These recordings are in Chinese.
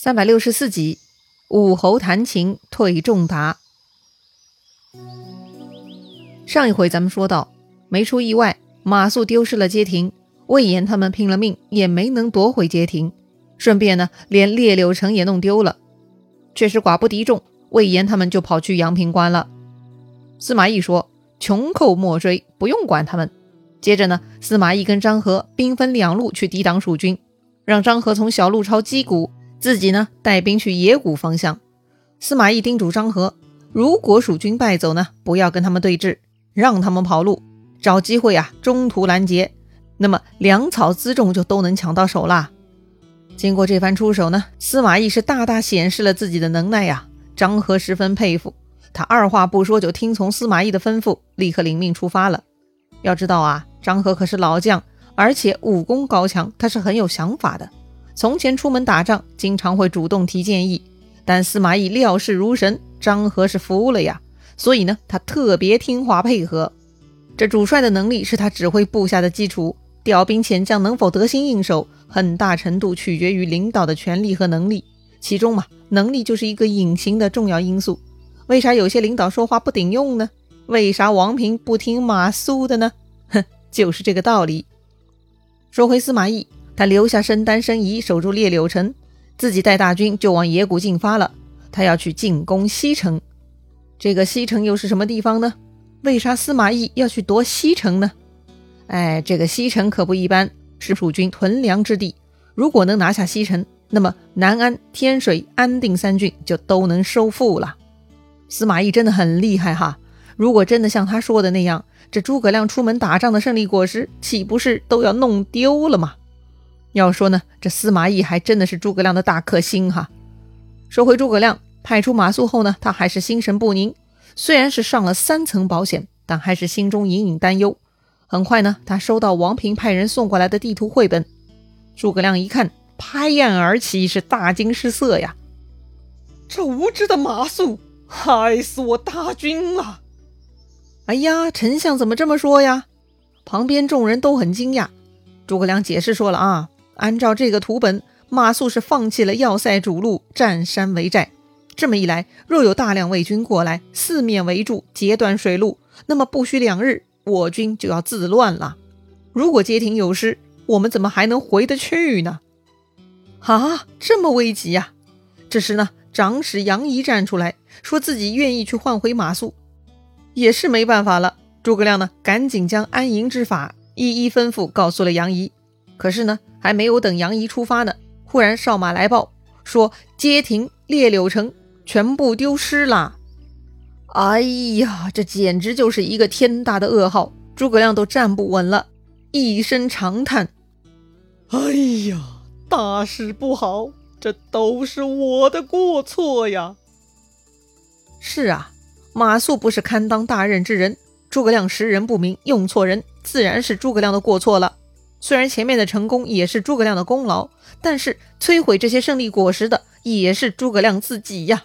三百六十四集，武侯弹琴退仲达。上一回咱们说到，没出意外，马谡丢失了街亭，魏延他们拼了命也没能夺回街亭，顺便呢，连列柳城也弄丢了。确实寡不敌众，魏延他们就跑去阳平关了。司马懿说：“穷寇莫追，不用管他们。”接着呢，司马懿跟张合兵分两路去抵挡蜀军，让张合从小路抄击鼓。自己呢，带兵去野谷方向。司马懿叮嘱张合，如果蜀军败走呢，不要跟他们对峙，让他们跑路，找机会啊，中途拦截，那么粮草辎重就都能抢到手啦。经过这番出手呢，司马懿是大大显示了自己的能耐呀。张合十分佩服，他二话不说就听从司马懿的吩咐，立刻领命出发了。要知道啊，张合可是老将，而且武功高强，他是很有想法的。从前出门打仗，经常会主动提建议，但司马懿料事如神，张合是服了呀。所以呢，他特别听话配合。这主帅的能力是他指挥部下的基础，调兵遣将能否得心应手，很大程度取决于领导的权力和能力。其中嘛，能力就是一个隐形的重要因素。为啥有些领导说话不顶用呢？为啥王平不听马谡的呢？哼，就是这个道理。说回司马懿。他留下申丹、申仪守住列柳城，自己带大军就往野谷进发了。他要去进攻西城。这个西城又是什么地方呢？为啥司马懿要去夺西城呢？哎，这个西城可不一般，是蜀军屯粮之地。如果能拿下西城，那么南安、天水、安定三郡就都能收复了。司马懿真的很厉害哈！如果真的像他说的那样，这诸葛亮出门打仗的胜利果实，岂不是都要弄丢了吗？要说呢，这司马懿还真的是诸葛亮的大克星哈。说回诸葛亮派出马谡后呢，他还是心神不宁。虽然是上了三层保险，但还是心中隐隐担忧。很快呢，他收到王平派人送过来的地图绘本。诸葛亮一看，拍案而起，是大惊失色呀！这无知的马谡，害死我大军了！哎呀，丞相怎么这么说呀？旁边众人都很惊讶。诸葛亮解释说了啊。按照这个图本，马谡是放弃了要塞主路，占山为寨。这么一来，若有大量魏军过来，四面围住，截断水路，那么不需两日，我军就要自乱了。如果街亭有失，我们怎么还能回得去呢？啊，这么危急呀！这时呢，长史杨仪站出来，说自己愿意去换回马谡，也是没办法了。诸葛亮呢，赶紧将安营之法一一吩咐告诉了杨仪。可是呢，还没有等杨仪出发呢，忽然哨马来报说街亭、列柳城全部丢失了。哎呀，这简直就是一个天大的噩耗！诸葛亮都站不稳了，一声长叹：“哎呀，大事不好，这都是我的过错呀！”是啊，马谡不是堪当大任之人，诸葛亮识人不明，用错人，自然是诸葛亮的过错了。虽然前面的成功也是诸葛亮的功劳，但是摧毁这些胜利果实的也是诸葛亮自己呀。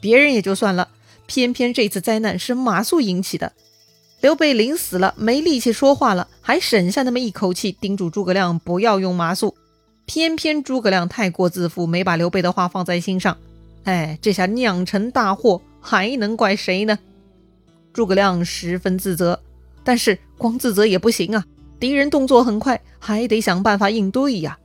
别人也就算了，偏偏这次灾难是马谡引起的。刘备临死了，没力气说话了，还省下那么一口气，叮嘱诸葛亮不要用马谡。偏偏诸葛亮太过自负，没把刘备的话放在心上。哎，这下酿成大祸，还能怪谁呢？诸葛亮十分自责，但是光自责也不行啊。敌人动作很快，还得想办法应对呀。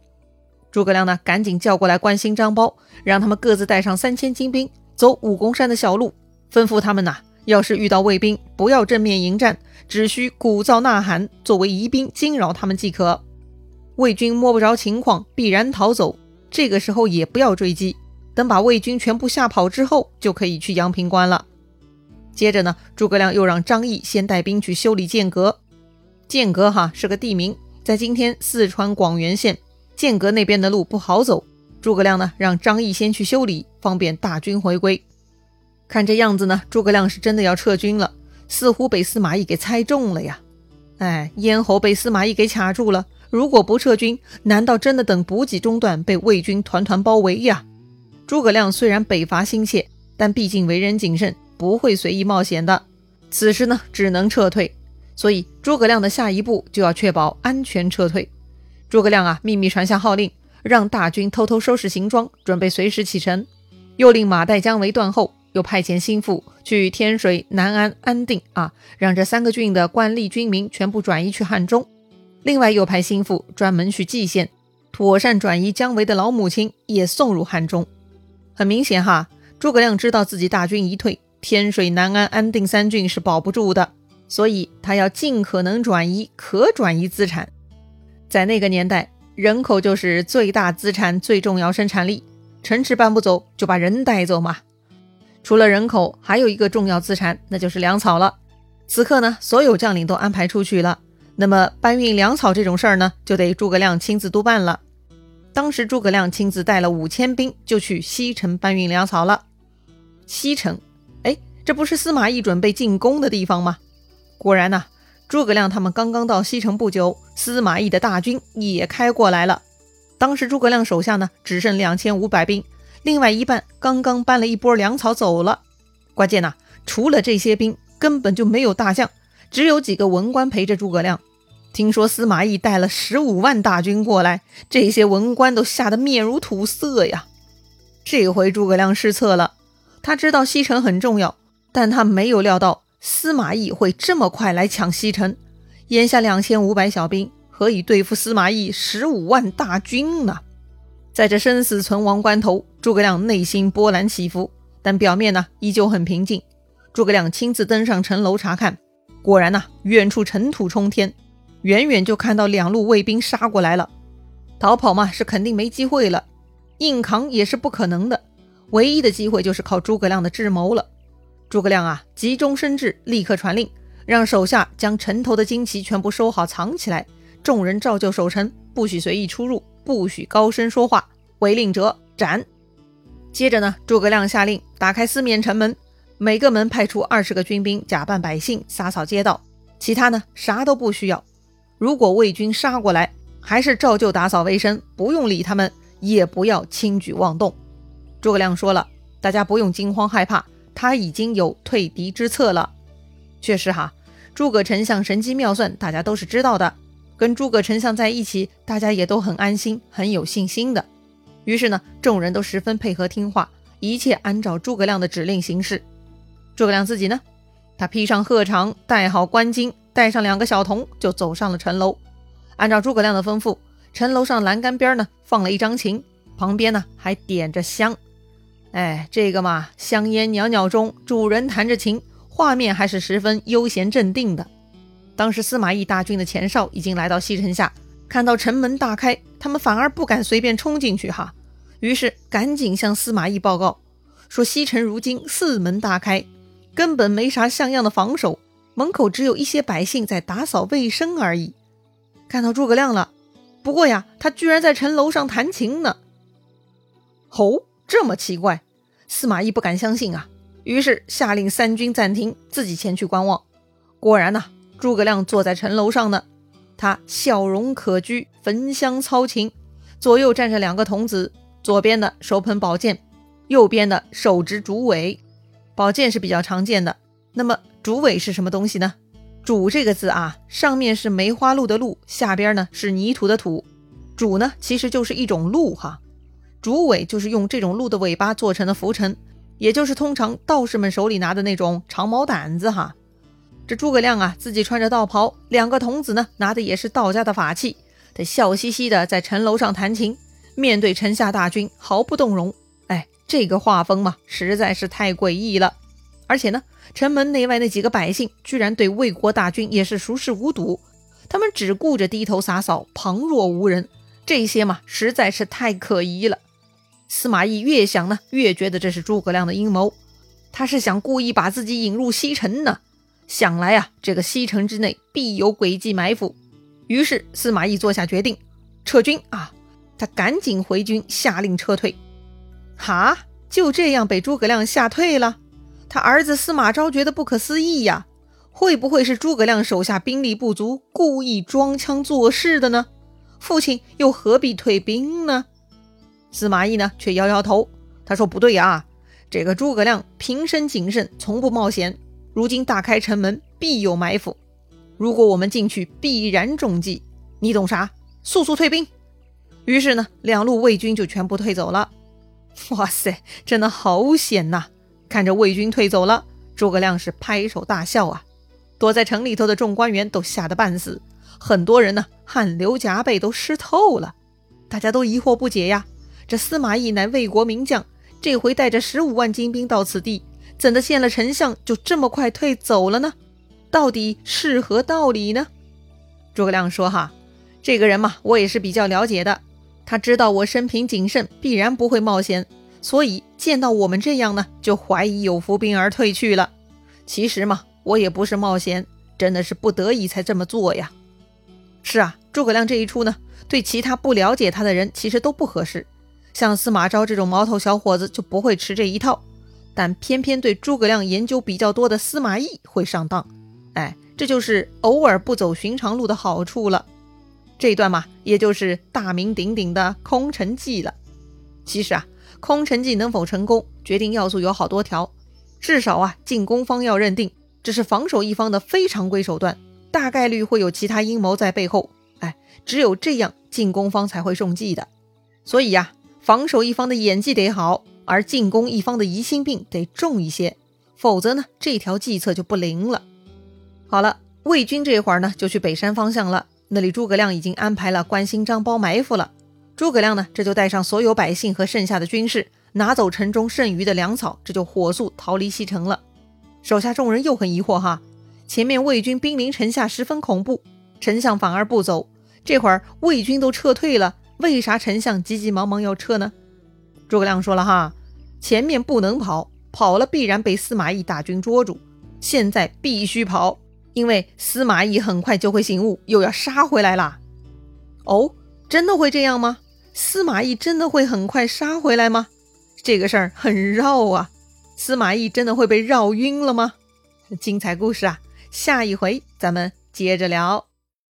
诸葛亮呢，赶紧叫过来关兴、张苞，让他们各自带上三千精兵，走武功山的小路，吩咐他们呐，要是遇到魏兵，不要正面迎战，只需鼓噪呐喊，作为疑兵惊扰他们即可。魏军摸不着情况，必然逃走，这个时候也不要追击，等把魏军全部吓跑之后，就可以去阳平关了。接着呢，诸葛亮又让张翼先带兵去修理剑阁。剑阁哈是个地名，在今天四川广元县剑阁那边的路不好走。诸葛亮呢，让张翼先去修理，方便大军回归。看这样子呢，诸葛亮是真的要撤军了，似乎被司马懿给猜中了呀。哎，咽喉被司马懿给卡住了。如果不撤军，难道真的等补给中断，被魏军团团包围呀？诸葛亮虽然北伐心切，但毕竟为人谨慎，不会随意冒险的。此时呢，只能撤退。所以，诸葛亮的下一步就要确保安全撤退。诸葛亮啊，秘密传下号令，让大军偷偷收拾行装，准备随时启程。又令马岱姜维断后，又派遣心腹去天水、南安、安定啊，让这三个郡的官吏军民全部转移去汉中。另外又派心腹专门去蓟县，妥善转移姜维的老母亲，也送入汉中。很明显哈，诸葛亮知道自己大军一退，天水、南安、安定三郡是保不住的，所以他要尽可能转移可转移资产。在那个年代，人口就是最大资产、最重要生产力。城池搬不走，就把人带走嘛。除了人口，还有一个重要资产，那就是粮草了。此刻呢，所有将领都安排出去了，那么搬运粮草这种事儿呢，就得诸葛亮亲自督办了。当时诸葛亮亲自带了五千兵，就去西城搬运粮草了。西城，哎，这不是司马懿准备进攻的地方吗？果然呐，诸葛亮他们刚刚到西城不久，司马懿的大军也开过来了。当时诸葛亮手下呢只剩两千五百兵，另外一半刚刚搬了一波粮草走了。关键呐，除了这些兵，根本就没有大将，只有几个文官陪着诸葛亮。听说司马懿带了十五万大军过来，这些文官都吓得面如土色呀。这回诸葛亮失策了，他知道西城很重要，但他没有料到司马懿会这么快来抢西城，眼下两千五百小兵。何以对付司马懿十五万大军呢？在这生死存亡关头，诸葛亮内心波澜起伏，但表面呢依旧很平静。诸葛亮亲自登上城楼查看，果然呐，远处尘土冲天，远远就看到两路卫兵杀过来了。逃跑嘛是肯定没机会了，硬扛也是不可能的，唯一的机会就是靠诸葛亮的智谋了。诸葛亮啊，急中生智，立刻传令，让手下将城头的旌旗全部收好藏起来。众人照旧守城，不许随意出入，不许高声说话，违令者斩。接着呢，诸葛亮下令打开四面城门，每个门派出二十个军兵，假扮百姓，洒扫街道。其他呢，啥都不需要。如果魏军杀过来，还是照旧打扫卫生，不用理他们，也不要轻举妄动。诸葛亮说了，大家不用惊慌害怕，他已经有退敌之策了。确实哈，诸葛丞相神机妙算，大家都是知道的。跟诸葛丞相在一起，大家也都很安心，很有信心的。于是呢，众人都十分配合听话，一切按照诸葛亮的指令行事。诸葛亮自己呢，他披上鹤氅，戴好官巾，带上两个小童，就走上了城楼。按照诸葛亮的吩咐，城楼上栏杆边呢放了一张琴，旁边呢还点着香。哎，这个嘛，香烟袅袅中，主人弹着琴，画面还是十分悠闲镇定的。当时司马懿大军的前哨已经来到西城下，看到城门大开，他们反而不敢随便冲进去哈，于是赶紧向司马懿报告说：西城如今四门大开，根本没啥像样的防守，门口只有一些百姓在打扫卫生而已。看到诸葛亮了，不过呀，他居然在城楼上弹琴呢。吼，这么奇怪，司马懿不敢相信啊，于是下令三军暂停，自己前去观望。果然呐。诸葛亮坐在城楼上呢，他笑容可掬，焚香操琴，左右站着两个童子，左边的手捧宝剑，右边的手执竹苇。宝剑是比较常见的，那么竹苇是什么东西呢？竹这个字啊，上面是梅花鹿的鹿，下边呢是泥土的土。竹呢，其实就是一种鹿哈。竹尾就是用这种鹿的尾巴做成的拂尘，也就是通常道士们手里拿的那种长毛掸子哈。这诸葛亮啊，自己穿着道袍，两个童子呢，拿的也是道家的法器，他笑嘻嘻的在城楼上弹琴，面对城下大军毫不动容。哎，这个画风嘛，实在是太诡异了。而且呢，城门内外那几个百姓居然对魏国大军也是熟视无睹，他们只顾着低头洒扫，旁若无人。这些嘛，实在是太可疑了。司马懿越想呢，越觉得这是诸葛亮的阴谋，他是想故意把自己引入西城呢。想来啊，这个西城之内必有诡计埋伏。于是司马懿做下决定，撤军啊！他赶紧回军，下令撤退。哈，就这样被诸葛亮吓退了。他儿子司马昭觉得不可思议呀，会不会是诸葛亮手下兵力不足，故意装腔作势的呢？父亲又何必退兵呢？司马懿呢，却摇摇头，他说：“不对啊，这个诸葛亮平生谨慎，从不冒险。”如今大开城门，必有埋伏。如果我们进去，必然中计。你懂啥？速速退兵！于是呢，两路魏军就全部退走了。哇塞，真的好险呐！看着魏军退走了，诸葛亮是拍手大笑啊。躲在城里头的众官员都吓得半死，很多人呢汗流浃背，都湿透了。大家都疑惑不解呀，这司马懿乃魏国名将，这回带着十五万精兵到此地，怎的见了丞相就这么快退走了呢？到底是何道理呢？诸葛亮说：“哈，这个人嘛，我也是比较了解的。他知道我生平谨慎，必然不会冒险，所以见到我们这样呢，就怀疑有伏兵而退去了。其实嘛，我也不是冒险，真的是不得已才这么做呀。是啊，诸葛亮这一出呢，对其他不了解他的人其实都不合适。像司马昭这种毛头小伙子就不会吃这一套，但偏偏对诸葛亮研究比较多的司马懿会上当。哎。”这就是偶尔不走寻常路的好处了。这一段嘛，也就是大名鼎鼎的空城计了。其实啊，空城计能否成功，决定要素有好多条。至少啊，进攻方要认定这是防守一方的非常规手段，大概率会有其他阴谋在背后。哎，只有这样，进攻方才会中计的。所以呀，防守一方的演技得好，而进攻一方的疑心病得重一些，否则呢，这条计策就不灵了。好了，魏军这会儿呢就去北山方向了。那里诸葛亮已经安排了关兴、张苞埋伏了。诸葛亮呢这就带上所有百姓和剩下的军士，拿走城中剩余的粮草，这就火速逃离西城了。手下众人又很疑惑哈，前面魏军兵临城下，十分恐怖，丞相反而不走。这会儿魏军都撤退了，为啥丞相急急忙忙要撤呢？诸葛亮说了哈，前面不能跑，跑了必然被司马懿大军捉住，现在必须跑。因为司马懿很快就会醒悟，又要杀回来啦。哦，真的会这样吗？司马懿真的会很快杀回来吗？这个事儿很绕啊。司马懿真的会被绕晕了吗？精彩故事啊，下一回咱们接着聊。